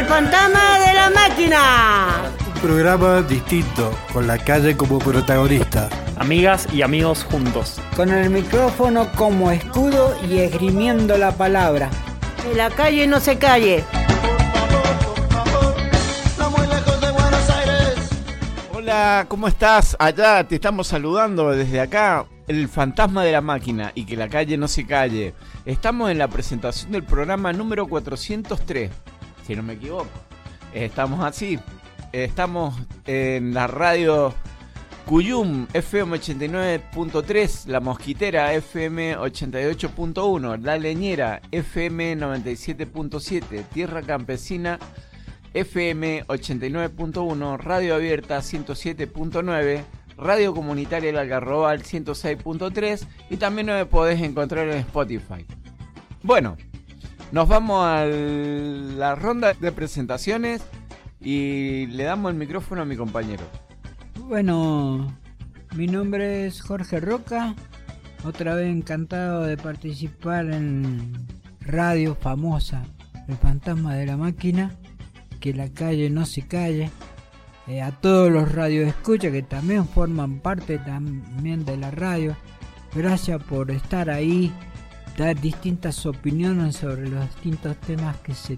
El fantasma de la máquina. Un programa distinto, con la calle como protagonista. Amigas y amigos juntos. Con el micrófono como escudo y esgrimiendo la palabra. Que la calle no se calle. Hola, ¿cómo estás? Allá te estamos saludando desde acá, el fantasma de la máquina y que la calle no se calle. Estamos en la presentación del programa número 403, si no me equivoco. Estamos así, estamos en la radio Cuyum FM 89.3, La Mosquitera FM 88.1, La Leñera FM 97.7, Tierra Campesina FM 89.1, Radio Abierta 107.9, Radio Comunitaria El Algarrobal 106.3 y también me podés encontrar en Spotify. Bueno, nos vamos a la ronda de presentaciones y le damos el micrófono a mi compañero. Bueno, mi nombre es Jorge Roca, otra vez encantado de participar en radio famosa, El Fantasma de la Máquina, que la calle no se calle. Eh, a todos los radioescuchas que también forman parte también de la radio, gracias por estar ahí, dar distintas opiniones sobre los distintos temas que se,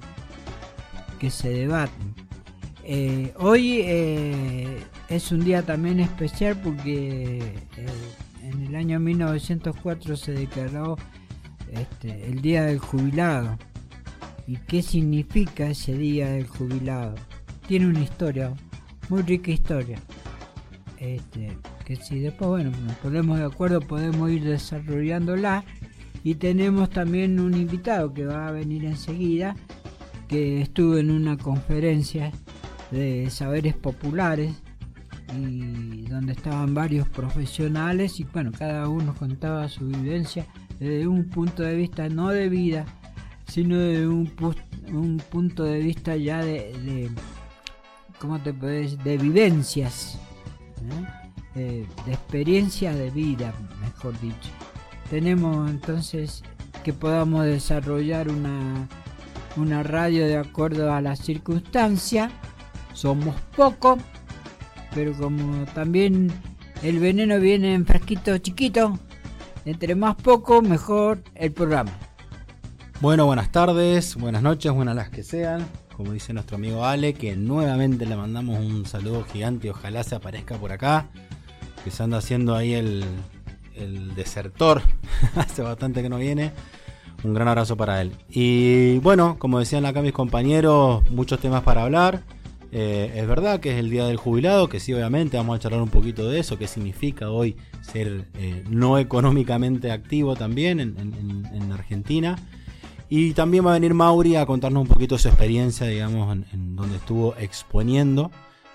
que se debaten. Eh, hoy eh, es un día también especial porque eh, en el año 1904 se declaró este, el Día del Jubilado. ¿Y qué significa ese Día del Jubilado? Tiene una historia, muy rica historia. Este, que si después, bueno, nos ponemos de acuerdo, podemos ir desarrollándola. Y tenemos también un invitado que va a venir enseguida, que estuvo en una conferencia de saberes populares y donde estaban varios profesionales y bueno, cada uno contaba su vivencia desde un punto de vista no de vida, sino de un, un punto de vista ya de, ¿cómo te puedes? de vivencias, ¿eh? de, de experiencia de vida, mejor dicho. Tenemos entonces que podamos desarrollar una, una radio de acuerdo a la circunstancia somos pocos, pero como también el veneno viene en frasquito chiquito, entre más poco, mejor el programa. Bueno, buenas tardes, buenas noches, buenas las que sean. Como dice nuestro amigo Ale, que nuevamente le mandamos un saludo gigante, ojalá se aparezca por acá, que se anda haciendo ahí el, el desertor, hace bastante que no viene. Un gran abrazo para él. Y bueno, como decían acá mis compañeros, muchos temas para hablar. Eh, es verdad que es el día del jubilado, que sí, obviamente vamos a charlar un poquito de eso, qué significa hoy ser eh, no económicamente activo también en, Argentina. Y también va a venir Mauri a contarnos un poquito su experiencia, digamos, en, donde estuvo exponiendo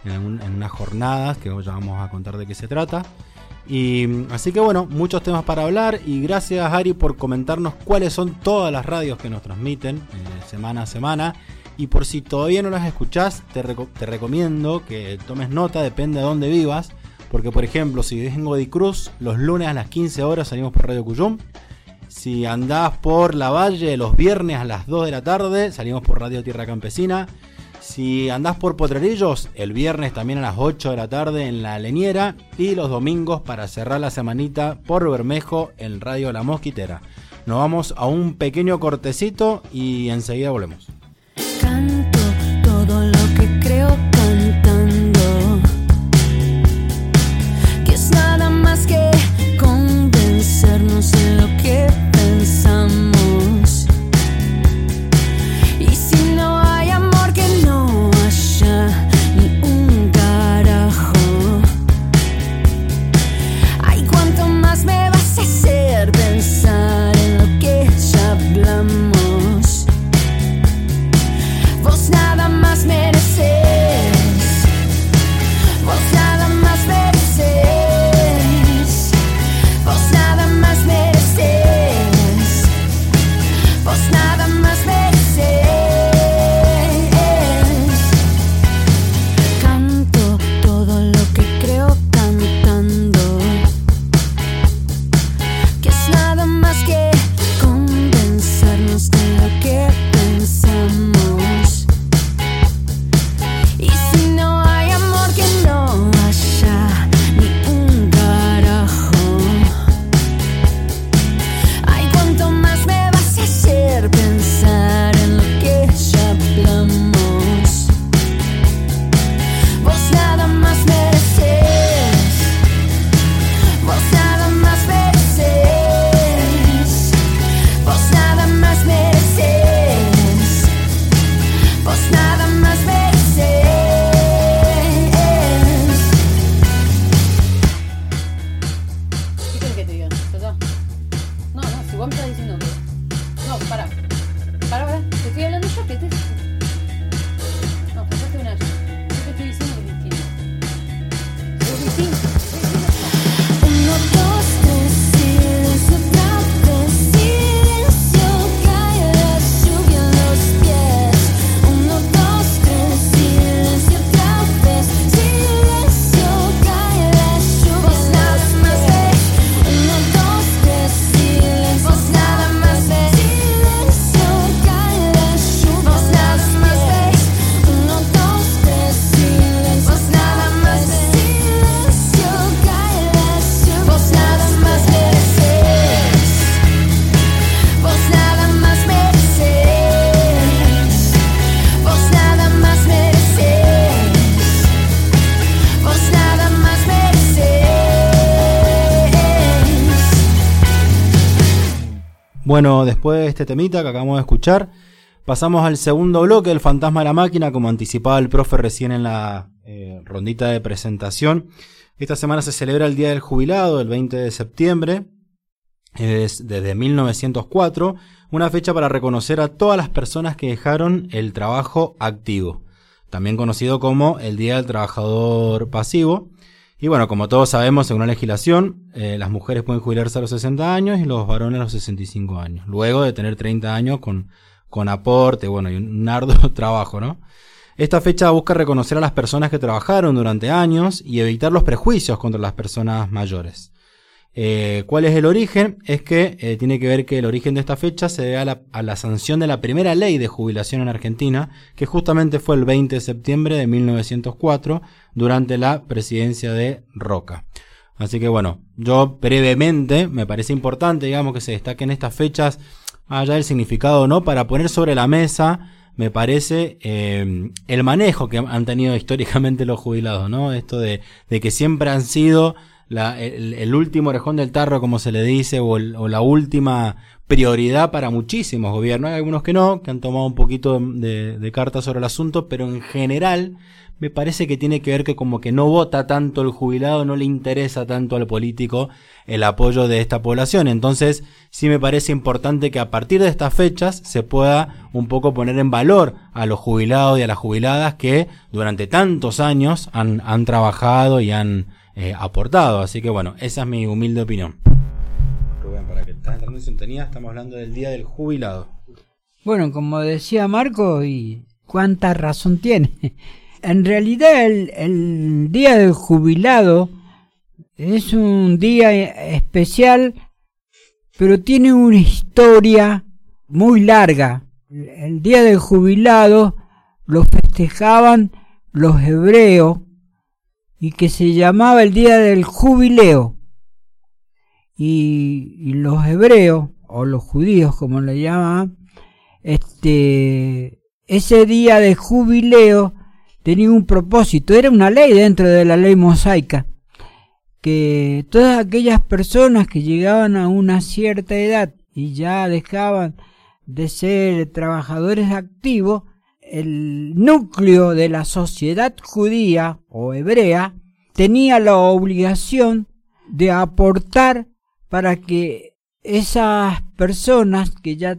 en, unas jornadas, que hoy ya vamos a contar de qué se trata. Y así que bueno, muchos temas para hablar y gracias Ari por comentarnos cuáles son todas las radios que nos transmiten eh, semana a semana y por si todavía no las escuchás, te, recomiendo que tomes nota, depende de dónde vivas. Porque, por ejemplo, si vives en Godicruz, los lunes a las 15 horas salimos por Radio Cuyum. Si andás por la Valle, los viernes a las 2 de la tarde salimos por Radio Tierra Campesina. Si andás por Potrerillos, el viernes también a las 8 de la tarde en La Leñera. Y los domingos para cerrar la semanita por Bermejo en Radio La Mosquitera. Nos vamos a un pequeño cortecito y enseguida volvemos. Canto todo lo que creo cantando, que es nada más que convencernos de este temita que acabamos de escuchar, pasamos al segundo bloque del Fantasma de la Máquina, como anticipaba el profe recién en la eh, rondita de presentación. Esta semana se celebra el Día del Jubilado, el 20 de septiembre, es desde 1904, una fecha para reconocer a todas las personas que dejaron el trabajo activo, también conocido como el Día del Trabajador Pasivo. Y bueno, como todos sabemos, según la legislación, eh, las mujeres pueden jubilarse a los 60 años y los varones a los 65 años, luego de tener 30 años con, con aporte, bueno, y un arduo trabajo, ¿no? Esta fecha busca reconocer a las personas que trabajaron durante años y evitar los prejuicios contra las personas mayores. Eh, ¿Cuál es el origen? Es que eh, tiene que ver que el origen de esta fecha se debe a la, sanción de la primera ley de jubilación en Argentina, que justamente fue el 20 de septiembre de 1904, durante la presidencia de Roca. Así que bueno, yo brevemente me parece importante, digamos, que se destaquen estas fechas, allá del significado o no, para poner sobre la mesa, me parece, eh, el manejo que han tenido históricamente los jubilados, ¿no? Esto de, de que siempre han sido la- el, el último orejón del tarro, como se le dice, o, el- o la última prioridad para muchísimos gobiernos. Hay algunos que no, que han tomado un poquito de, de carta sobre el asunto, pero en general me parece que tiene que ver que como que no vota tanto el jubilado, no le interesa tanto al político el apoyo de esta población. Entonces, sí me parece importante que a partir de estas fechas se pueda un poco poner en valor a los jubilados y a las jubiladas que durante tantos años han, han trabajado y han eh, aportado. Así que bueno, esa es mi humilde opinión. Rubén, para que estás entrando en sintonía, estamos hablando del Día del Jubilado. Bueno, como decía Marco, y cuánta razón tiene. En realidad el, el Día del Jubilado es un día especial, pero tiene una historia muy larga. El Día del Jubilado lo festejaban los hebreos y que se llamaba el Día del Jubileo. Y, los hebreos, o los judíos como le llamaban, este, ese día de jubileo tenía un propósito, era una ley dentro de la ley mosaica, que todas aquellas personas que llegaban a una cierta edad y ya dejaban de ser trabajadores activos, el núcleo de la sociedad judía o hebrea tenía la obligación de aportar para que esas personas que ya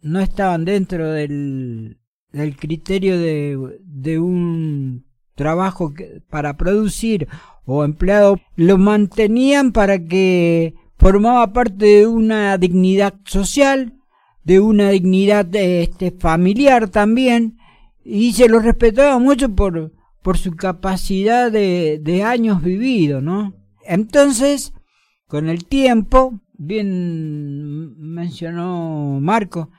no estaban dentro del, del criterio de, de un trabajo para producir o empleado, lo mantenían para que formaba parte de una dignidad social, de una dignidad este, familiar también, y se lo respetaba mucho por, por su capacidad de, de años vividos, ¿no? Entonces, con el tiempo, bien mencionó Marco,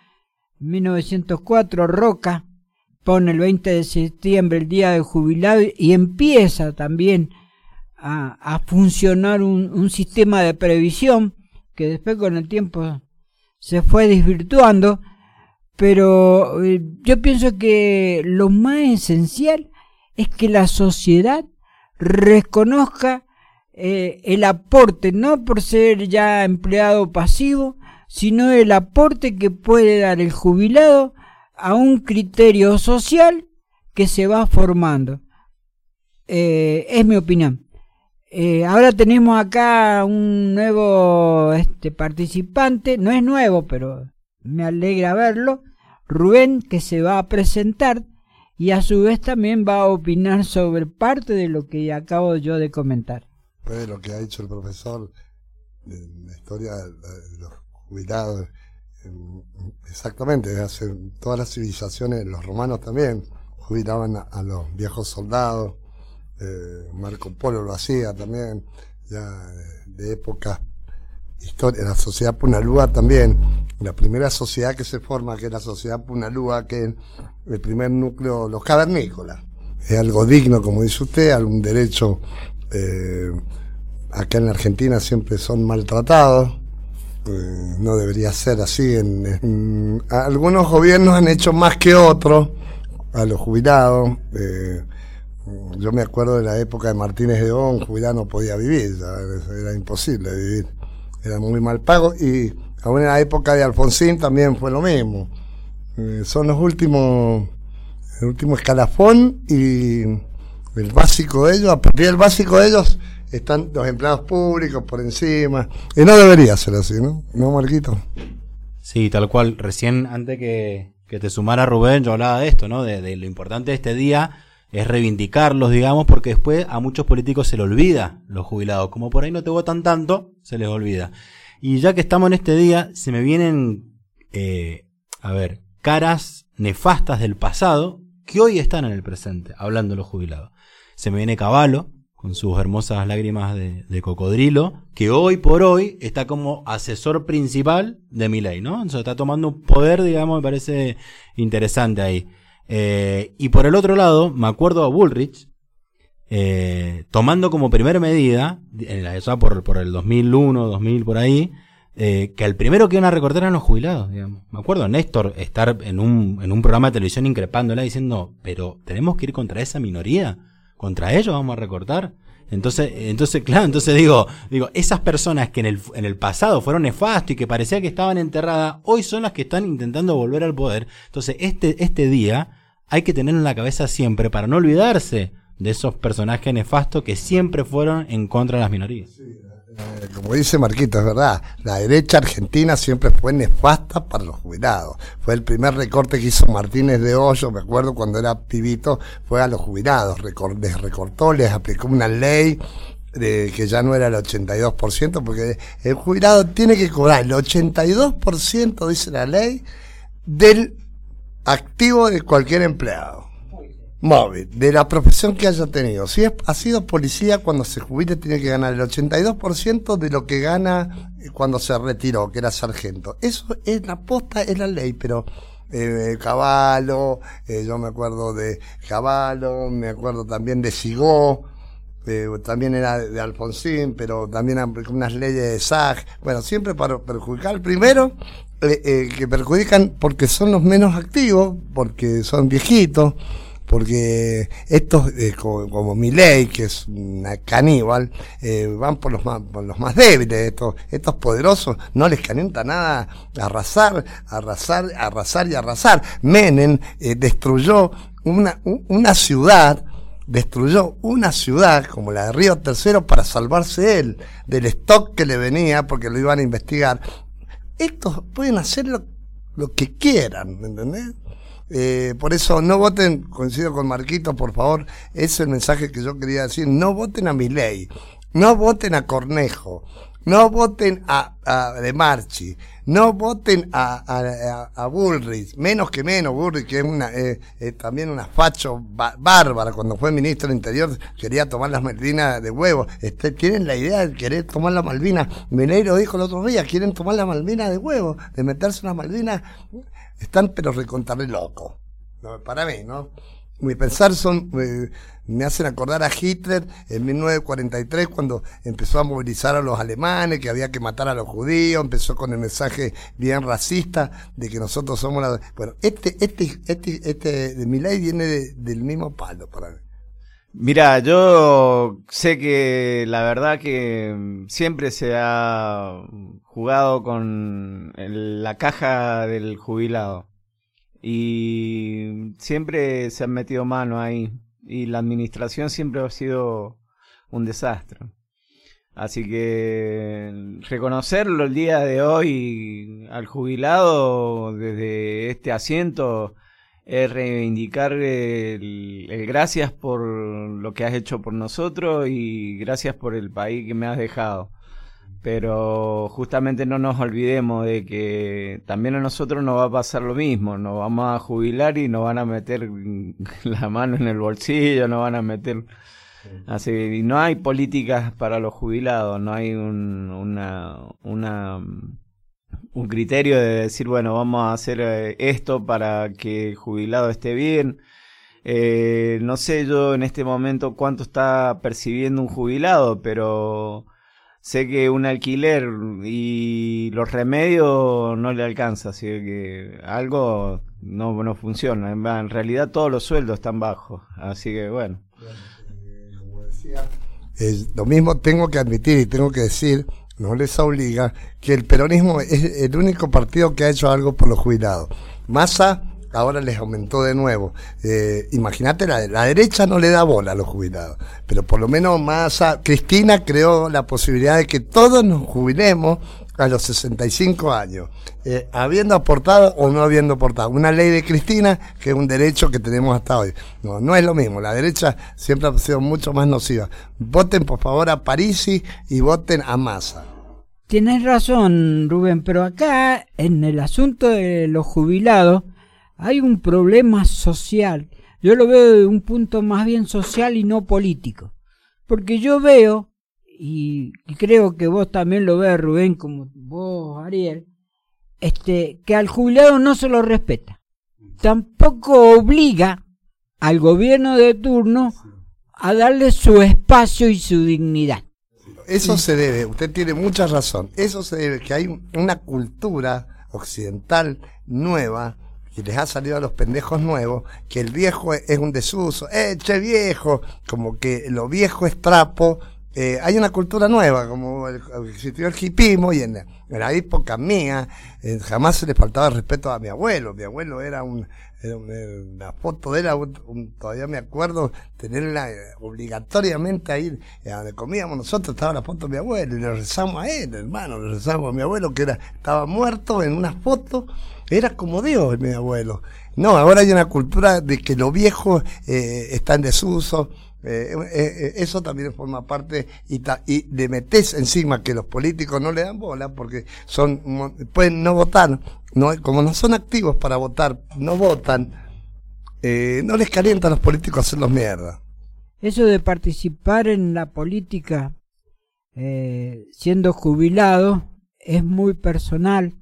1904 Roca pone el 20 de septiembre el día del jubilado y empieza también a, a funcionar un, un sistema de previsión que después con el tiempo se fue desvirtuando, pero eh, yo pienso que lo más esencial es que la sociedad reconozca eh, el aporte, no por ser ya empleado pasivo, sino el aporte que puede dar el jubilado a un criterio social que se va formando. Eh, es mi opinión. Ahora tenemos acá un nuevo este, participante, no es nuevo, pero me alegra verlo. Rubén que se va a presentar y a su vez también va a opinar sobre parte de lo que acabo yo de comentar. De lo que ha dicho el profesor, en la historia de los jubilados, exactamente, hace todas las civilizaciones, los romanos también jubilaban a, los viejos soldados, eh, Marco Polo lo hacía también, ya de épocas historia, la sociedad Punalúa también, la primera sociedad que se forma, que es la sociedad Punalúa, que es el primer núcleo, los cavernícolas. Es algo digno, como dice usted, algún derecho, eh, acá en la Argentina siempre son maltratados, eh, no debería ser así. En, algunos gobiernos han hecho más que otros a los jubilados. eh, yo me acuerdo de la época de Martínez de un jubilado no podía vivir, ya, era imposible vivir. Era muy mal pago y aún en la época de Alfonsín también fue lo mismo. Eh, son los últimos, el escalafón y el básico de ellos, a partir del básico de ellos están los empleados públicos por encima. Y no debería ser así, ¿no? ¿No, Marquito? Sí, tal cual. Recién, antes que, que te sumara Rubén, yo hablaba de esto, ¿no? De lo importante de este día es reivindicarlos, digamos, porque después a muchos políticos se les olvida los jubilados. Como por ahí no te votan tanto, se les olvida. Y ya que estamos en este día, se me vienen, eh, a ver, caras nefastas del pasado que hoy están en el presente, hablando de los jubilados. Se me viene Caballo, con sus hermosas lágrimas de, cocodrilo, que hoy por hoy está como asesor principal de Milei, ¿no? O está tomando un poder, digamos, me parece interesante ahí. Eh, y por el otro lado, me acuerdo a Bullrich, eh, tomando como primera medida, ya por, por el 2001, 2000, por ahí, eh, que el primero que iban a recortar eran los jubilados, digamos. Me acuerdo a Néstor estar en un, en un programa de televisión increpándola diciendo, pero tenemos que ir contra esa minoría, contra ellos vamos a recortar. Entonces, entonces, claro, entonces digo, digo, esas personas que en el, en el pasado fueron nefastos y que parecía que estaban enterradas, hoy son las que están intentando volver al poder. Entonces, este, este día hay que tenerlo en la cabeza siempre para no olvidarse de esos personajes nefastos que siempre fueron en contra de las minorías. Eh, como dice Marquito, es verdad, la derecha argentina siempre fue nefasta para los jubilados. Fue el primer recorte que hizo Martínez de Hoyo, me acuerdo cuando era pibito, fue a los jubilados. Les recortó, les aplicó una ley que ya no era el 82%, porque el jubilado tiene que cobrar el 82%, dice la ley, del activo de cualquier empleado móvil, de la profesión que haya tenido. Si es, ha sido policía, cuando se jubile tiene que ganar el 82% de lo que gana eh, cuando se retiró, que era sargento. Eso es la posta, es la ley, pero eh, Caballo, eh, yo me acuerdo de Caballo, me acuerdo también de Sigó, eh, también era de Alfonsín, pero también unas leyes de SAG. Bueno, siempre para perjudicar primero, eh, eh, que perjudican porque son los menos activos, porque son viejitos, porque estos, eh, como, como Milei, que es una caníbal, eh, van por los más, por los más débiles, estos, estos poderosos, no les calienta nada arrasar, arrasar, arrasar y arrasar. Menem destruyó una, una ciudad, destruyó una ciudad como la de Río Tercero para salvarse él del stock que le venía porque lo iban a investigar. Estos pueden hacer lo, que quieran, ¿me entendés? Eh, por eso no voten, coincido con Marquito, por favor, ese es el mensaje que yo quería decir, no voten a Milei, no voten a Cornejo, no voten a De Marchi, no voten a, a, a- Bullrich, menos que menos, Bullrich que es una, eh, eh, también una facho ba- bárbara, cuando fue ministro del Interior quería tomar las Malvinas de huevo, este, tienen la idea de querer tomar la Malvinas, Milei lo dijo el otro día, quieren tomar la Malvinas de huevo, de meterse unas Malvinas, están pero recontarle locos, no, para mí, ¿no? Mi pensar son, me hacen acordar a Hitler en 1943 cuando empezó a movilizar a los alemanes, que había que matar a los judíos, empezó con el mensaje bien racista de que nosotros somos la... Bueno, este, este, este, este de mi ley viene de- del mismo palo para mí. Mira, yo sé que la verdad que siempre se ha jugado con la caja del jubilado y siempre se han metido mano ahí y la administración siempre ha sido un desastre. Así que reconocerlo el día de hoy al jubilado desde este asiento es reivindicar el, el gracias por lo que has hecho por nosotros y gracias por el país que me has dejado. Pero justamente no nos olvidemos de que también a nosotros nos va a pasar lo mismo, nos vamos a jubilar y nos van a meter la mano en el bolsillo, nos van a meter... Así y no hay políticas para los jubilados, no hay un, una, una, un criterio de decir, bueno, vamos a hacer eh, esto para que el jubilado esté bien. Eh, no sé yo en este momento cuánto está percibiendo un jubilado, pero sé que un alquiler y los remedios no le alcanza, así que algo no, no funciona. En realidad todos los sueldos están bajos, así que bueno. Lo mismo tengo que admitir y tengo que decir, no les obliga, que el peronismo es el único partido que ha hecho algo por los jubilados. Massa ahora les aumentó de nuevo. Eh, Imagínate, la, la derecha no le da bola a los jubilados, pero por lo menos Massa, Cristina creó la posibilidad de que todos nos jubilemos a los 65 años, eh, habiendo aportado o no habiendo aportado. Una ley de Cristina que es un derecho que tenemos hasta hoy. No, no es lo mismo. La derecha siempre ha sido mucho más nociva. Voten por favor a Parisi y voten a Massa. Tienes razón, Rubén, pero acá, en el asunto de los jubilados, hay un problema social. Yo lo veo de un punto más bien social y no político. Porque yo veo, y creo que vos también lo ves, Rubén, como vos, Ariel, este, que al jubilado no se lo respeta. Tampoco obliga al gobierno de turno a darle su espacio y su dignidad. Eso se debe, usted tiene mucha razón, eso se debe que hay una cultura occidental nueva que les ha salido a los pendejos nuevos, que el viejo es un desuso, eh, che viejo, como que lo viejo es trapo, eh, hay una cultura nueva, como el, existió el hipismo y en, la- la época mía eh, jamás se le faltaba respeto a mi abuelo. Mi abuelo era un, una foto de él, todavía me acuerdo tenerla eh, obligatoriamente ahí donde comíamos nosotros, estaba la foto de mi abuelo y le rezamos a él, hermano, le rezamos a mi abuelo que era, estaba muerto en una foto, era como Dios mi abuelo. No, ahora hay una cultura de que lo viejo eh, está desuso. eh, eh, eh, eso también forma parte y, ta- y le metes encima que los políticos no le dan bola porque son pueden no votar, no, como no son activos para votar, no votan, no les calienta a los políticos hacerlos mierda. Eso de participar en la política siendo jubilado es muy personal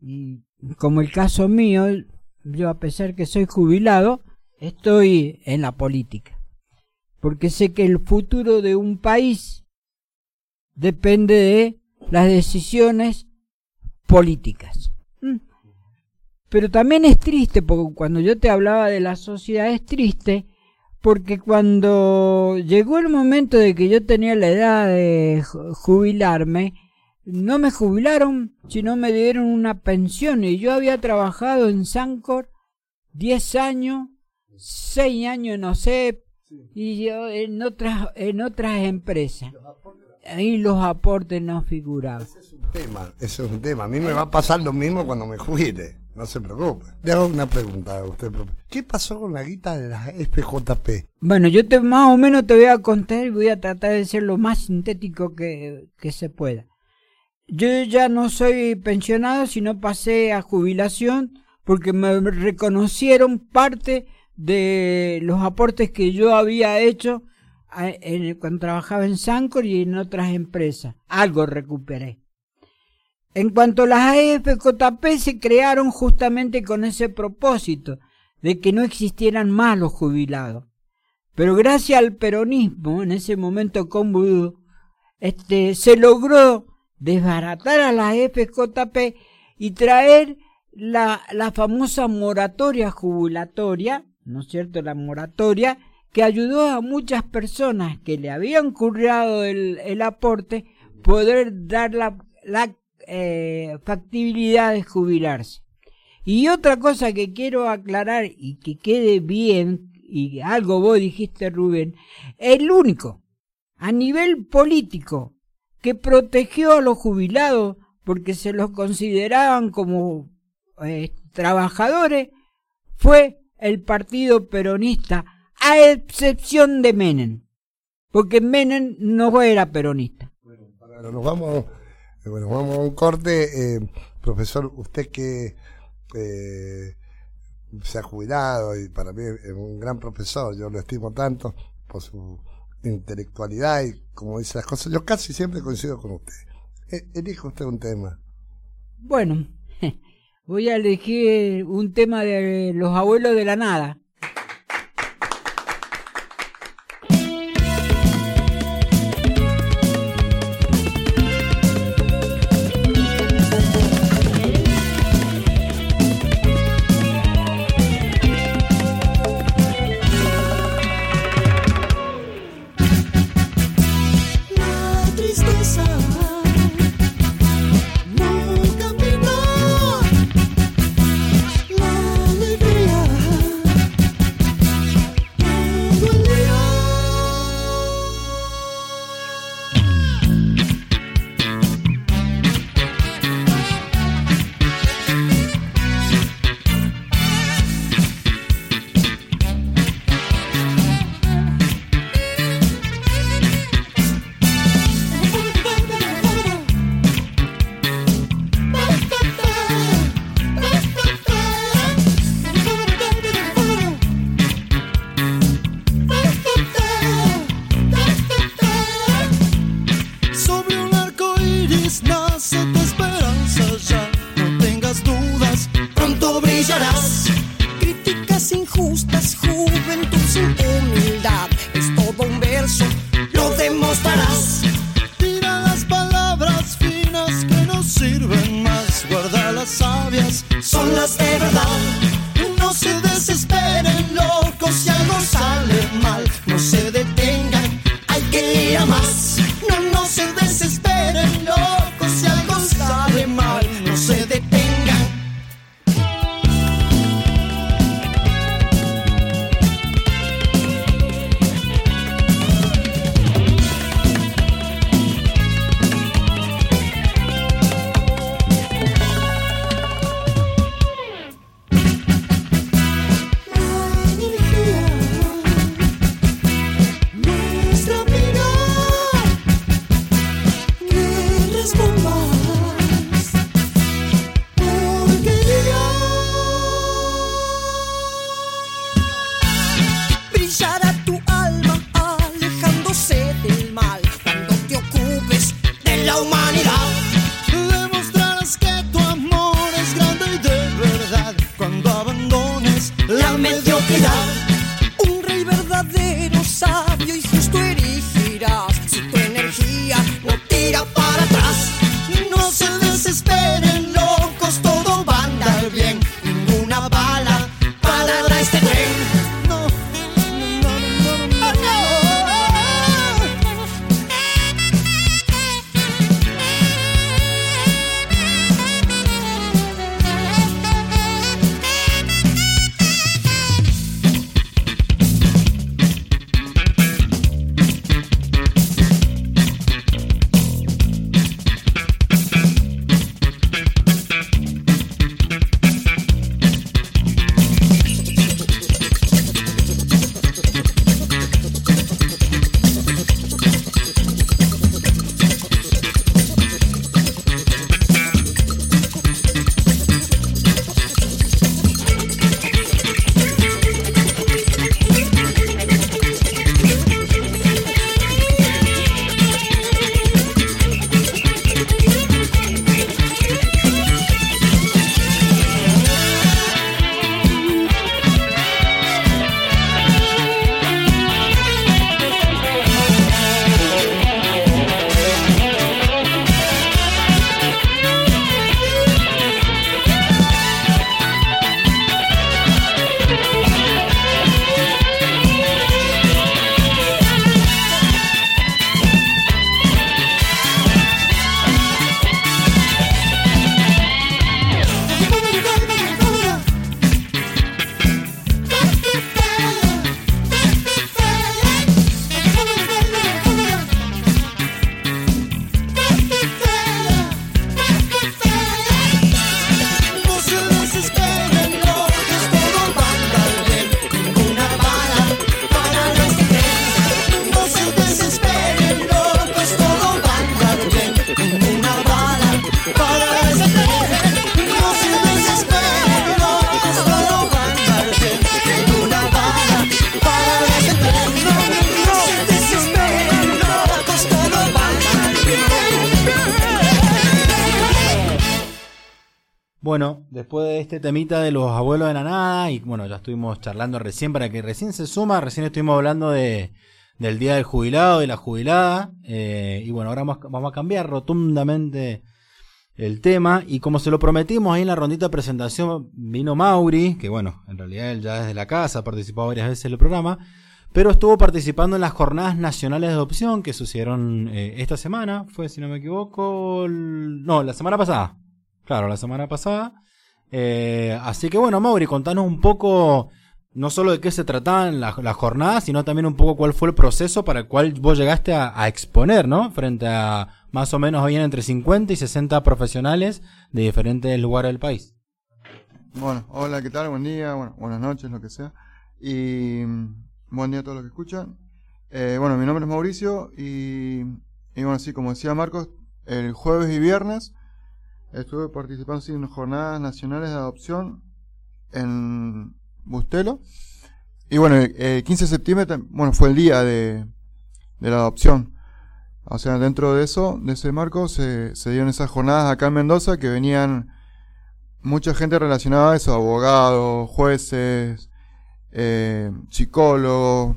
y como el caso mío, yo a pesar que soy jubilado, estoy en la política. Porque sé que el futuro de un país depende de las decisiones políticas. ¿Mm? Pero también es triste, porque cuando yo te hablaba de la sociedad es triste, porque cuando llegó el momento de que yo tenía la edad de ju- jubilarme, no me jubilaron, sino me dieron una pensión y yo había trabajado en Sancor 10 años, 6 años en OSEP y yo en otras en otras empresas. Ahí los aportes no figuraban. Tema, eso es un tema. A mí me va a pasar lo mismo cuando me jubile. No se preocupe. Le hago una pregunta a usted. ¿Qué pasó con la guita de las FJP? Bueno, yo te, más o menos te voy a contar y voy a tratar de ser lo más sintético que, que se pueda. Yo ya no soy pensionado, sino pasé a jubilación porque me reconocieron parte de los aportes que yo había hecho cuando trabajaba en Sancor y en otras empresas. Algo recuperé. En cuanto a las AFJP se crearon justamente con ese propósito de que no existieran más los jubilados. Pero gracias al peronismo, en ese momento convulso, este, se logró desbaratar a las FJP y traer la, la famosa moratoria jubilatoria, ¿no es cierto? La moratoria que ayudó a muchas personas que le habían currado el, el aporte poder dar la, la eh, factibilidad de jubilarse. Y otra cosa que quiero aclarar y que quede bien, y algo vos dijiste Rubén, el único a nivel político que protegió a los jubilados porque se los consideraban como eh, trabajadores fue el partido peronista, a excepción de Menem, porque Menem no era peronista. Bueno, nos vamos, eh, bueno, vamos a un corte. Eh, profesor, usted que se ha jubilado y para mí es un gran profesor, yo lo estimo tanto por su intelectualidad y como dice las cosas, yo casi siempre coincido con usted. Eh, elija usted un tema. Bueno, voy a elegir un tema de los abuelos de la nada. Temita de los abuelos de la nada, y bueno, ya estuvimos charlando recién para que recién se suma, recién estuvimos hablando de, del día del jubilado y la jubilada, eh, y bueno, ahora vamos, a cambiar rotundamente el tema, y como se lo prometimos ahí en la rondita de presentación, vino Mauri, que bueno, en realidad él ya desde la casa ha participado varias veces en el programa, pero estuvo participando en las jornadas nacionales de adopción que sucedieron eh, esta semana, fue si no me equivoco, no, la semana pasada. Claro, la semana pasada. Eh, así que bueno, Mauri, contanos un poco, no solo de qué se trataban las, jornadas, sino también un poco cuál fue el proceso para el cual vos llegaste a, exponer, ¿no? Frente a más o menos habían entre 50 y 60 profesionales de diferentes lugares del país. Bueno, hola, ¿qué tal? Buen día, buenas noches, lo que sea. Y mm, buen día a todos los que escuchan. Eh, bueno, mi nombre es Mauricio y, y bueno, sí, como decía Marcos, el jueves y viernes estuve participando en jornadas nacionales de adopción en Bustelo. Y bueno, el, el 15 de septiembre, bueno, fue el día de, de la adopción. O sea, dentro de eso, de ese marco, se, se dieron esas jornadas acá en Mendoza que venían mucha gente relacionada a eso, abogados, jueces, eh, psicólogos,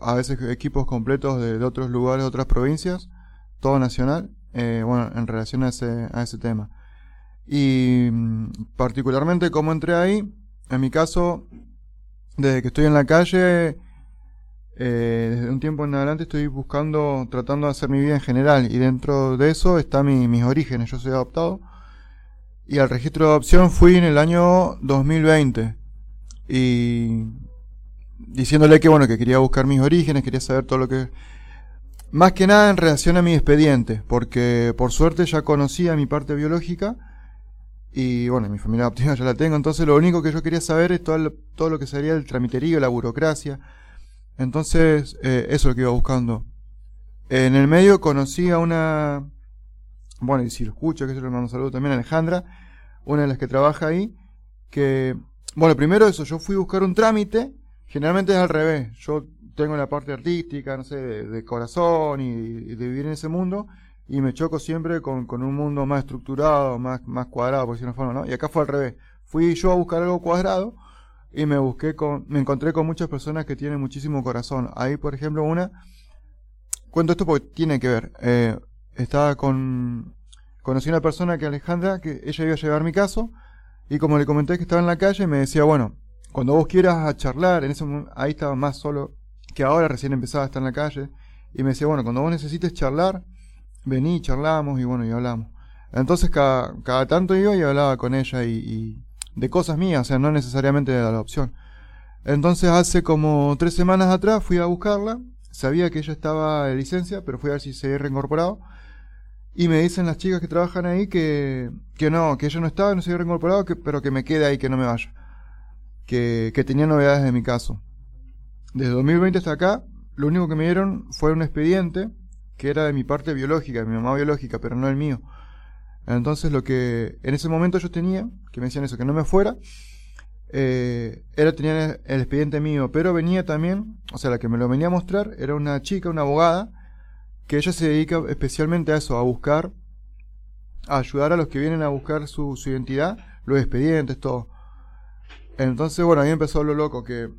a veces equipos completos de, de otros lugares, de otras provincias, todo nacional, eh, bueno, en relación a ese, a ese tema. Y mm, particularmente cómo entré ahí, en mi caso, desde que estoy en la calle, eh, desde un tiempo en adelante estoy buscando, tratando de hacer mi vida en general, y dentro de eso está mi- mis orígenes, yo soy adoptado. Y al registro de adopción fui en el año 2020. Y diciéndole que bueno, que quería buscar mis orígenes, quería saber todo lo que... Más que nada en relación a mi expediente, porque por suerte ya conocía mi parte biológica y bueno, mi familia adoptiva ya la tengo, entonces lo único que yo quería saber es todo lo, todo lo que sería el tramiterío, la burocracia. Entonces, eh, eso es lo que iba buscando. En el medio conocí a una, bueno, y si lo escucho, que se le mando un saludo también a Alejandra, una de las que trabaja ahí, que, bueno, primero eso, yo fui a buscar un trámite, generalmente es al revés, yo tengo la parte artística, no sé, de, de corazón y de vivir en ese mundo, y me choco siempre con, con un mundo más estructurado, más, más cuadrado, por decirlo de una forma, ¿no? Y acá fue al revés, fui yo a buscar algo cuadrado, y me busqué con, me encontré con muchas personas que tienen muchísimo corazón. Ahí, por ejemplo, una, cuento esto porque tiene que ver, eh, estaba con, conocí una persona que Alejandra, que ella iba a llevar mi caso, y como le comenté que estaba en la calle, me decía, bueno, cuando vos quieras a charlar, en ese momento, ahí estaba más solo que ahora, recién empezaba a estar en la calle, y me decía, bueno, cuando vos necesites charlar, vení, charlamos, y bueno, y hablamos. Entonces cada, cada tanto iba y hablaba con ella y, de cosas mías, o sea, no necesariamente de la adopción. Entonces hace como tres semanas atrás fui a buscarla, sabía que ella estaba de licencia, pero fui a ver si se había reincorporado. Y me dicen las chicas que trabajan ahí que, que no, que ella no estaba, no se había reincorporado, que, pero que me quede ahí, que no me vaya. Que, que tenía novedades de mi caso. Desde 2020 hasta acá, lo único que me dieron fue un expediente que era de mi parte biológica, de mi mamá biológica, pero no el mío. Entonces lo que en ese momento yo tenía, que me decían eso, que no me fuera, eh, era tener el expediente mío, pero venía también, o sea, la que me lo venía a mostrar era una chica, una abogada, que ella se dedica especialmente a eso, a buscar, a ayudar a los que vienen a buscar su, su identidad, los expedientes, todo. Entonces, bueno, ahí empezó lo loco, que,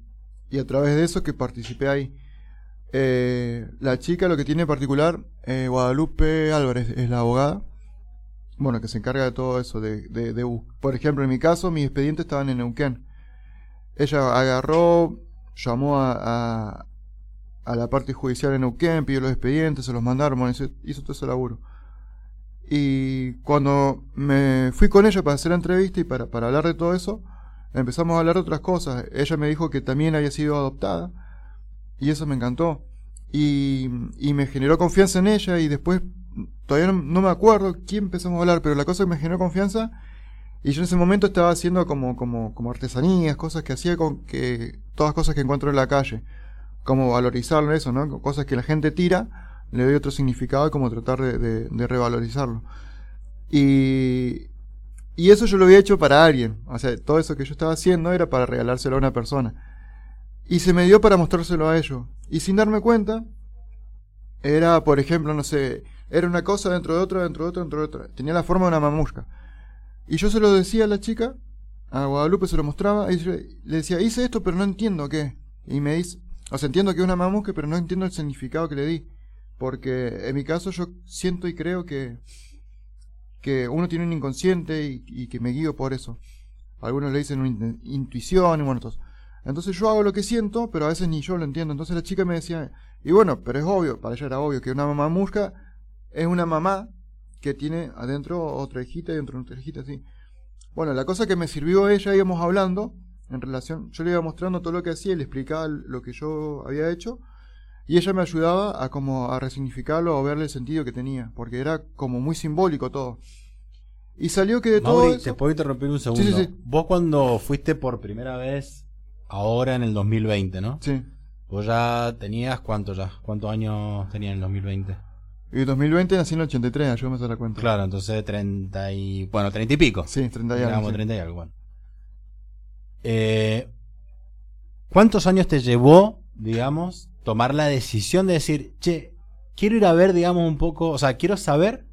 y a través de eso que participé ahí. Eh, la chica lo que tiene en particular, eh, Guadalupe Álvarez es la abogada, bueno, que se encarga de todo eso, de, de, de por ejemplo, en mi caso, mis expedientes estaban en Neuquén. Ella agarró, llamó a, a, a la parte judicial en Neuquén, pidió los expedientes, se los mandaron, bueno, hizo, hizo todo ese laburo. Y cuando me fui con ella para hacer la entrevista y para, para hablar de todo eso, empezamos a hablar de otras cosas. Ella me dijo que también había sido adoptada y eso me encantó. Y, y me generó confianza en ella y después, todavía no, me acuerdo quién empezamos a hablar, pero la cosa que me generó confianza, y yo en ese momento estaba haciendo como, como, como artesanías, cosas que hacía con que, todas cosas que encuentro en la calle, como valorizarlo eso, ¿no? Cosas que la gente tira, le doy otro significado y como tratar de, de, de revalorizarlo. Y, y eso yo lo había hecho para alguien, o sea, todo eso que yo estaba haciendo era para regalárselo a una persona. Y se me dio para mostrárselo a ellos. Y sin darme cuenta, era, por ejemplo, no sé, era una cosa dentro de otra, dentro de otra, dentro de otra. Tenía la forma de una mamusca. Y yo se lo decía a la chica, a Guadalupe se lo mostraba, y le decía, hice esto, pero no entiendo qué. Y me dice, o sea, entiendo que es una mamusca, pero no entiendo el significado que le di. Porque en mi caso yo siento y creo que, que uno tiene un inconsciente y, que me guío por eso. Algunos le dicen una in- intuición y bueno, entonces. Entonces yo hago lo que siento, pero a veces ni yo lo entiendo. Entonces la chica me decía, y bueno, pero es obvio, para ella era obvio que una mamá musca es una mamá que tiene adentro otra hijita y dentro otra hijita así. Bueno, la cosa que me sirvió ella, íbamos hablando en relación, yo le iba mostrando todo lo que hacía y le explicaba lo que yo había hecho y ella me ayudaba a como a resignificarlo o verle el sentido que tenía, porque era como muy simbólico todo. Y salió que de todo eso- te puedo interrumpir un segundo. Sí, sí, sí. Vos cuando fuiste por primera vez, ahora en el 2020, ¿no? Sí. Vos ya tenías, ¿cuánto ya? ¿Cuántos años tenías en el 2020? Y 2020 nací en el 83, ayúdame a hacer la cuenta. Claro, entonces 30 y... Bueno, 30 y pico. Sí, 30 y algo, sí. 30 y algo, bueno. Eh, ¿Cuántos años te llevó, digamos, tomar la decisión de decir, che, quiero ir a ver, digamos, un poco, o sea, quiero saber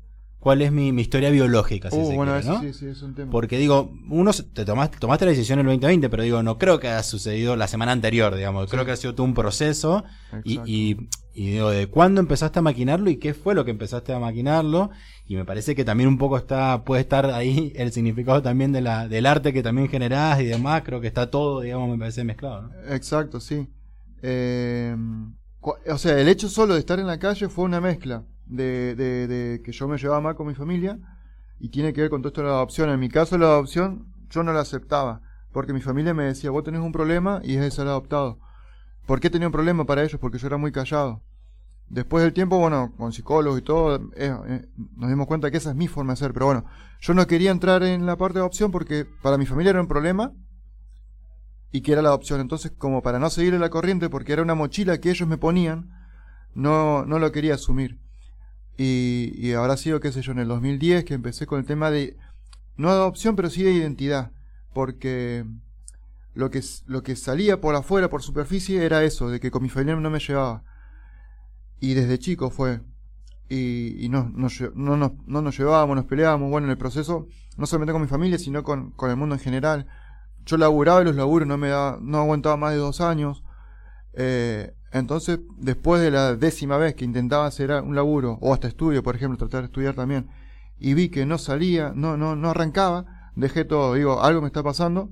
cuál es mi, mi historia biológica, si Uh, se bueno, quiere, ¿no? sí, sí, es un tema. Porque digo, uno te tomaste, tomaste la decisión en el 2020, pero digo, no creo que haya sucedido la semana anterior, digamos. Creo que ha sido todo un proceso. Y, y, y digo, ¿de cuándo empezaste a maquinarlo y qué fue lo que empezaste a maquinarlo? Y me parece que también un poco está, puede estar ahí el significado también de la, del arte que también generás y demás. Creo que está todo, digamos, me parece mezclado, ¿no? Exacto, sí. Eh, o sea, el hecho solo de estar en la calle fue una mezcla de, de- de que yo me llevaba mal con mi familia y tiene que ver con todo esto de la adopción. En mi caso, la adopción yo no la aceptaba porque mi familia me decía, vos tenés un problema y es de ser adoptado. ¿Por qué tenía un problema para ellos? Porque yo era muy callado. Después del tiempo, bueno, con psicólogos y todo, eh, eh, nos dimos cuenta que esa es mi forma de ser. Pero bueno, yo no quería entrar en la parte de adopción porque para mi familia era un problema y que era la adopción. Entonces, como para no seguir en la corriente, porque era una mochila que ellos me ponían, no, no lo quería asumir. Y, y habrá sido, qué sé yo, en el 2010 que empecé con el tema de, no adopción, pero sí de identidad. Porque lo que, lo que salía por afuera, por superficie, era eso, de que con mi familia no me llevaba. Y desde chico fue. Y, y no, no, no, no nos llevábamos, nos peleábamos, bueno, en el proceso, no solamente con mi familia, sino con, con el mundo en general. Yo laburaba los laburos no me da, no aguantaba más de dos años. Eh, entonces, después de la décima vez que intentaba hacer un laburo, o hasta estudio, por ejemplo, tratar de estudiar también, y vi que no salía, no, no, no arrancaba, dejé todo, digo, algo me está pasando,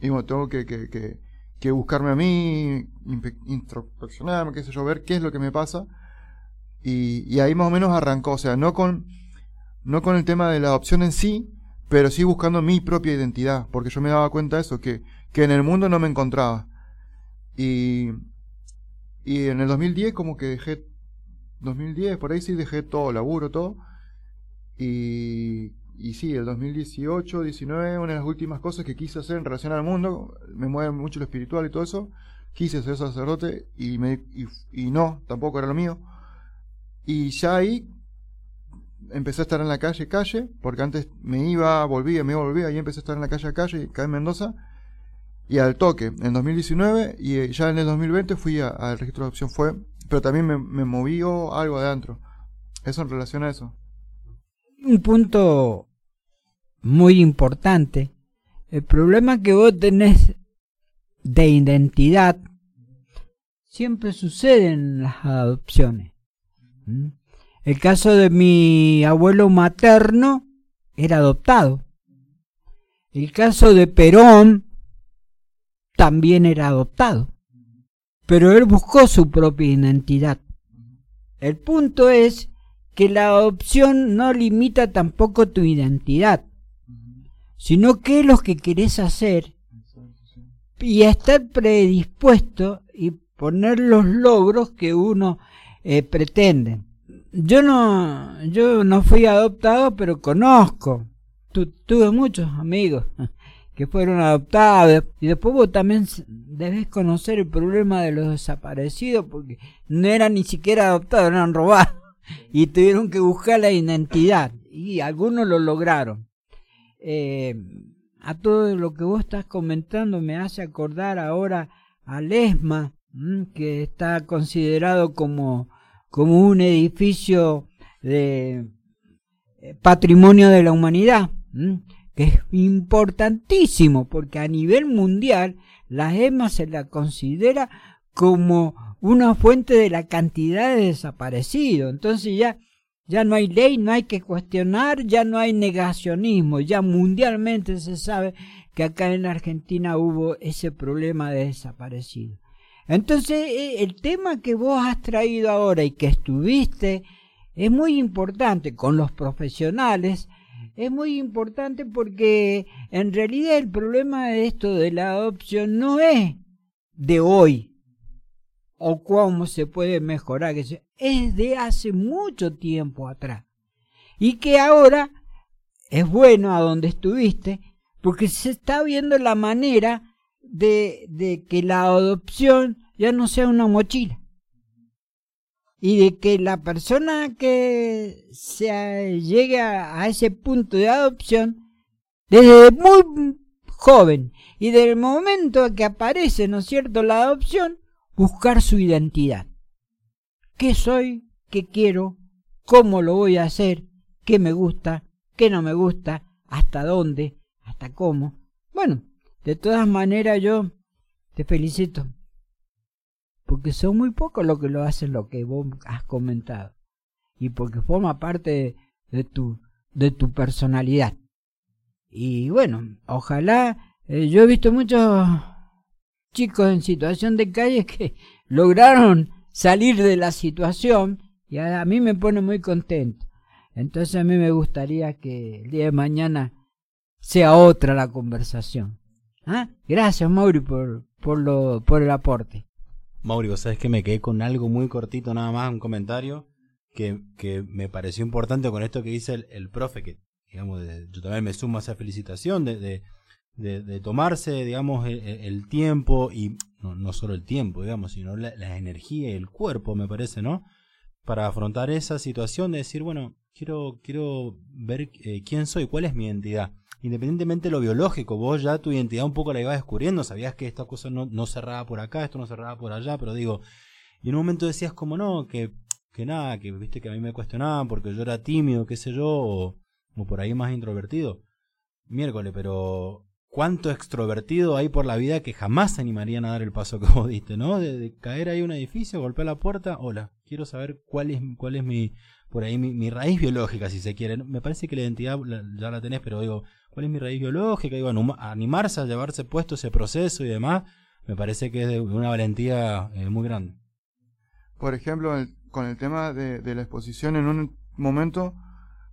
y bueno, tengo que, que, que, que buscarme a mí, introspeccionarme, qué sé yo, ver qué es lo que me pasa, y, y ahí más o menos arrancó, o sea, no con, no con el tema de la adopción en sí, pero sí buscando mi propia identidad, porque yo me daba cuenta de eso, que, que en el mundo no me encontraba. Y, y en el 2010 como que dejé, 2010 por ahí sí dejé todo, laburo, todo. Y, y sí, el 2018, 19, una de las últimas cosas que quise hacer en relación al mundo, me mueve mucho lo espiritual y todo eso, quise ser sacerdote y, me, y, y no, tampoco era lo mío. Y ya ahí empecé a estar en la calle, calle, porque antes me iba, volvía, me iba, volvía, y empecé a estar en la calle calle, acá en Mendoza, y al toque, en 2019, y eh, ya en el 2020 fui al registro de adopción, fue, pero también me, me movió algo adentro. Eso en relación a eso. un punto muy importante. El problema que vos tenés de identidad siempre sucede en las adopciones. El caso de mi abuelo materno era adoptado. El caso de Perón también era adoptado. Pero él buscó su propia identidad. El punto es que la adopción no limita tampoco tu identidad, sino qué es lo que querés hacer y estar predispuesto y poner los logros que uno eh, pretende. Yo no, yo no fui adoptado, pero conozco. Tu- tuve muchos amigos que fueron adoptados y después vos también debes conocer el problema de los desaparecidos porque no eran ni siquiera adoptados, eran robados y tuvieron que buscar la identidad y algunos lo lograron. Eh, a todo lo que vos estás comentando me hace acordar ahora al ESMA, que está considerado como, como un edificio de eh, patrimonio de la humanidad, que es importantísimo porque a nivel mundial la EMA se la considera como una fuente de la cantidad de desaparecidos. Entonces ya, ya no hay ley, no hay que cuestionar, ya no hay negacionismo, ya mundialmente se sabe que acá en Argentina hubo ese problema de desaparecidos. Entonces eh, el tema que vos has traído ahora y que estuviste es muy importante con los profesionales, es muy importante porque en realidad el problema de esto de la adopción no es de hoy o cómo se puede mejorar, es de hace mucho tiempo atrás. Y que ahora es bueno a donde estuviste porque se está viendo la manera de, que la adopción ya no sea una mochila y de que la persona que se llegue a, a ese punto de adopción desde muy joven y del momento que aparece, ¿no es cierto?, la adopción, buscar su identidad. ¿Qué soy? ¿Qué quiero? ¿Cómo lo voy a hacer? ¿Qué me gusta? ¿Qué no me gusta? ¿Hasta dónde? ¿Hasta cómo? Bueno, de todas maneras yo te felicito porque son muy pocos los que lo hacen lo que vos has comentado y porque forma parte de, tu de tu personalidad. Y bueno ojalá eh, yo he visto muchos chicos en situación de calle que lograron salir de la situación y a, a mí me pone muy contento. Entonces a mí me gustaría que el día de mañana sea otra la conversación ¿Ah? gracias Mauri por por lo por el aporte Mauri, vos sabés que me quedé con algo muy cortito, nada más, un comentario que, que me pareció importante con esto que dice el, profe, que digamos, de- yo también me sumo a esa felicitación de, de, tomarse, digamos, el, el tiempo, y no, no solo el tiempo, digamos, sino la, la energía y el cuerpo, me parece, ¿no? Para afrontar esa situación de decir, bueno, quiero, quiero ver eh, quién soy, cuál es mi identidad. Independientemente de lo biológico, vos ya tu identidad un poco la ibas descubriendo, sabías que esta cosa no, no cerraba por acá, esto no cerraba por allá, pero digo, y en un momento decías como no, que, que nada, que viste que a mí me cuestionaban porque yo era tímido, qué sé yo, o, por ahí más introvertido. Miércoles, pero ¿cuánto extrovertido hay por la vida que jamás se animarían a dar el paso que vos diste, ¿no? De, de caer ahí un edificio, golpear la puerta, hola, quiero saber cuál es, cuál es mi, por ahí mi, raíz biológica, si se quiere. Me parece que la identidad ya la tenés, pero digo, ¿cuál es mi raíz biológica? Digo, animarse a llevarse puesto ese proceso y demás, me parece que es de una valentía eh, muy grande. Por ejemplo, con el tema de, de la exposición, en un momento,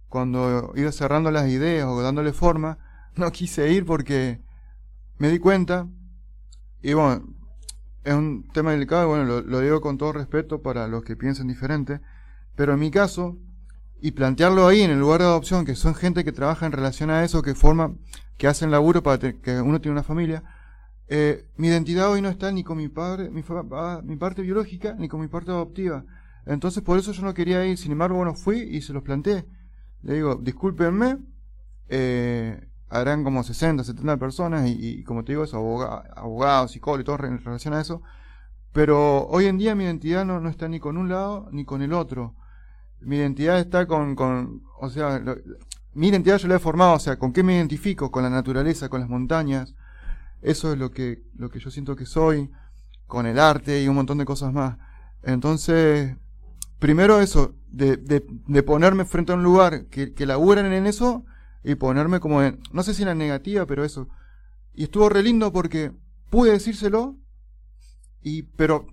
cuando iba cerrando las ideas o dándole forma, no quise ir porque me di cuenta, y bueno, es un tema delicado, bueno, lo, digo con todo respeto para los que piensen diferente, pero en mi caso, y plantearlo ahí en el lugar de adopción, que son gente que trabaja en relación a eso, que forma, que hacen laburo para que uno tiene una familia, eh, mi identidad hoy no está ni con mi padre, mi, pa- mi parte biológica, ni con mi parte adoptiva. Entonces por eso yo no quería ir, sin embargo, bueno, fui y se los planteé. Le digo, discúlpenme, eh, harán como 60, 70 personas y, y como te digo, eso, aboga- abogados, psicólogos y todo en relación a eso. Pero hoy en día mi identidad no, no está ni con un lado ni con el otro. Mi identidad está con, con o sea, lo- mi identidad yo la he formado, o sea, ¿con qué me identifico? Con la naturaleza, con las montañas. Eso es lo que, lo que yo siento que soy, con el arte y un montón de cosas más. Entonces, primero eso, de, de, de ponerme frente a un lugar que, que laburan en eso y ponerme como en, no sé si en la negativa, pero eso. Y estuvo re lindo porque pude decírselo, y, pero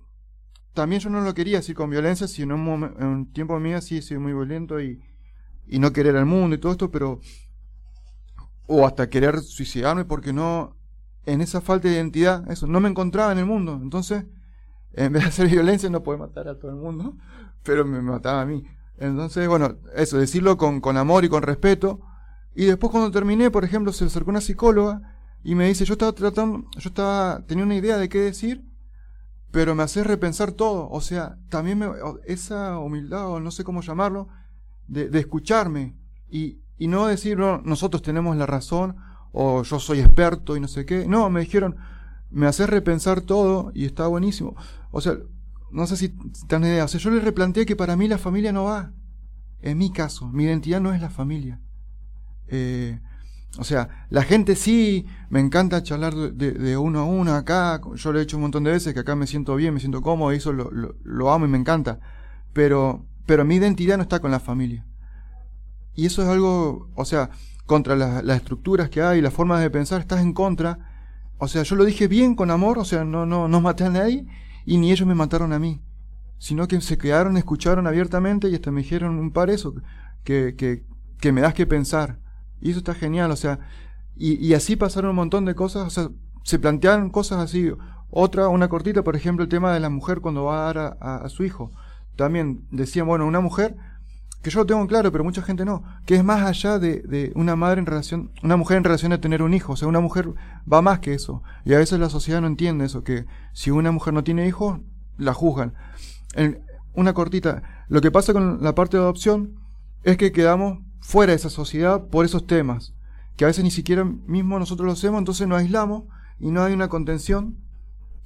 también yo no lo quería decir con violencia, sino en un, en un tiempo mío sí soy muy violento y, y no querer al mundo y todo esto, pero o hasta querer suicidarme porque no en esa falta de identidad, eso, no me encontraba en el mundo. Entonces, en vez de hacer violencia no puede matar a todo el mundo, pero me mataba a mí. Entonces, bueno, eso, decirlo con, con amor y con respeto. Y después cuando terminé, por ejemplo, se acercó una psicóloga y me dice, yo estaba tratando, yo estaba, tenía una idea de qué decir, pero me hace repensar todo. O sea, también esa humildad, o no sé cómo llamarlo, de, escucharme y, y no decir, no, nosotros tenemos la razón, o yo soy experto y no sé qué. No, me dijeron, me hace repensar todo y está buenísimo. O sea, no sé si te dan idea. O sea, yo le replanteé que para mí la familia no va. En mi caso, mi identidad no es la familia. Eh, O sea, la gente sí, me encanta charlar de, uno a uno acá. Yo lo he hecho un montón de veces, que acá me siento bien, me siento cómodo, y eso lo, amo y me encanta. Pero, pero mi identidad no está con la familia. Y eso es algo, o sea, contra la- las estructuras que hay, las formas de pensar, estás en contra. O sea, yo lo dije bien, con amor, o sea, no, no, no maté a nadie, y ni ellos me mataron a mí. Sino que se quedaron, escucharon abiertamente y hasta me dijeron un par eso, que, que, que me das que pensar. Y eso está genial, o sea, y, y así pasaron un montón de cosas, o sea, se plantearon cosas así. Otra, una cortita, por ejemplo, el tema de la mujer cuando va a dar a, a- su hijo. También decían, bueno, una mujer, que yo lo tengo en claro, pero mucha gente no, que es más allá de, de una madre en relación, una mujer en relación a tener un hijo, o sea, una mujer va más que eso. Y a veces la sociedad no entiende eso, que si una mujer no tiene hijos, la juzgan. En- una cortita, lo que pasa con la parte de adopción es que quedamos fuera de esa sociedad por esos temas, que a veces ni siquiera mismo nosotros lo hacemos, entonces nos aislamos y no hay una contención.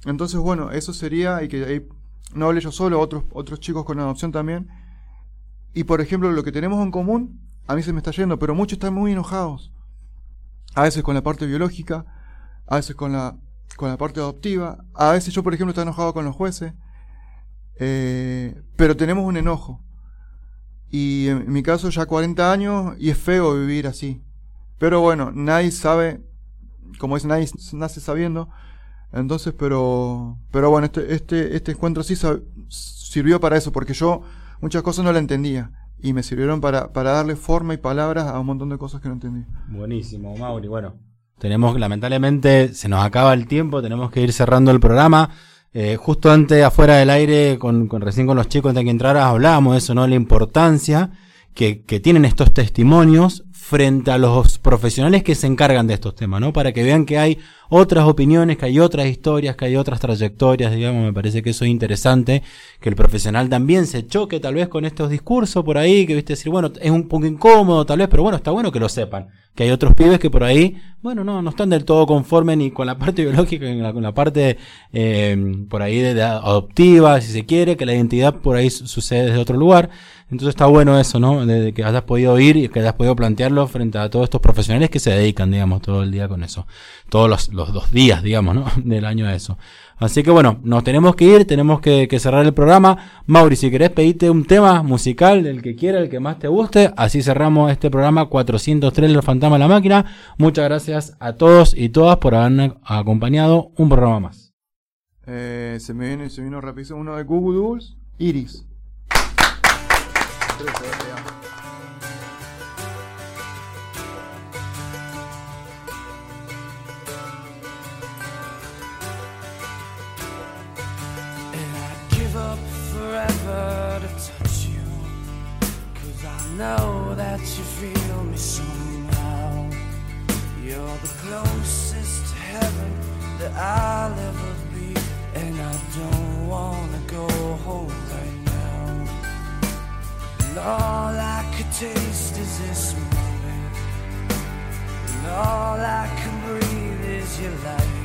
Entonces, bueno, eso sería, y que no hable yo solo, otros, otros chicos con adopción también. Y por ejemplo, lo que tenemos en común, a mí se me está yendo, pero muchos están muy enojados. A veces con la parte biológica, a veces con la, con la parte adoptiva, a veces yo, por ejemplo, estoy enojado con los jueces. Eh, pero tenemos un enojo. Y en mi caso ya 40 años y es feo vivir así. Pero bueno, nadie sabe, como dice, nadie nace sabiendo. Entonces, pero, pero bueno, este, este, este encuentro sí sirvió para eso, porque yo muchas cosas no la entendía. Y me sirvieron para, para darle forma y palabras a un montón de cosas que no entendía. Buenísimo, Mauri. Bueno, tenemos, lamentablemente, se nos acaba el tiempo, tenemos que ir cerrando el programa. Eh, justo antes, afuera del aire, con, con- recién con los chicos antes de que entraras, hablábamos de eso, ¿no? La importancia que, que tienen estos testimonios frente a los profesionales que se encargan de estos temas, ¿no? Para que vean que hay otras opiniones, que hay otras historias, que hay otras trayectorias, digamos, me parece que eso es interesante, que el profesional también se choque tal vez con estos discursos por ahí, que viste decir, bueno, es un poco incómodo tal vez, pero bueno, está bueno que lo sepan, que hay otros pibes que por ahí, bueno, no, no están del todo conformes ni con la parte biológica, ni con la, parte eh, por ahí de, de adoptiva, si se quiere, que la identidad por ahí su- sucede desde otro lugar. Entonces está bueno eso, ¿no? De, que hayas podido ir y que hayas podido plantearlo frente a todos estos profesionales que se dedican, digamos, todo el día con eso. Todos los dos días, digamos, ¿no? Del año a eso. Así que bueno, nos tenemos que ir, tenemos que, cerrar el programa. Mauri, si querés pedirte un tema musical, el que quiera, el que más te guste, así cerramos este programa 403 del Fantasma de la Máquina. Muchas gracias a todos y todas por habernos acompañado un programa más. Eh, se me viene, se vino rapidísimo uno de Google Iris. Know that you feel me somehow. You're the closest to heaven that I'll ever be. And I don't wanna go home right now. And all I could taste is this moment. And all I can breathe is your life.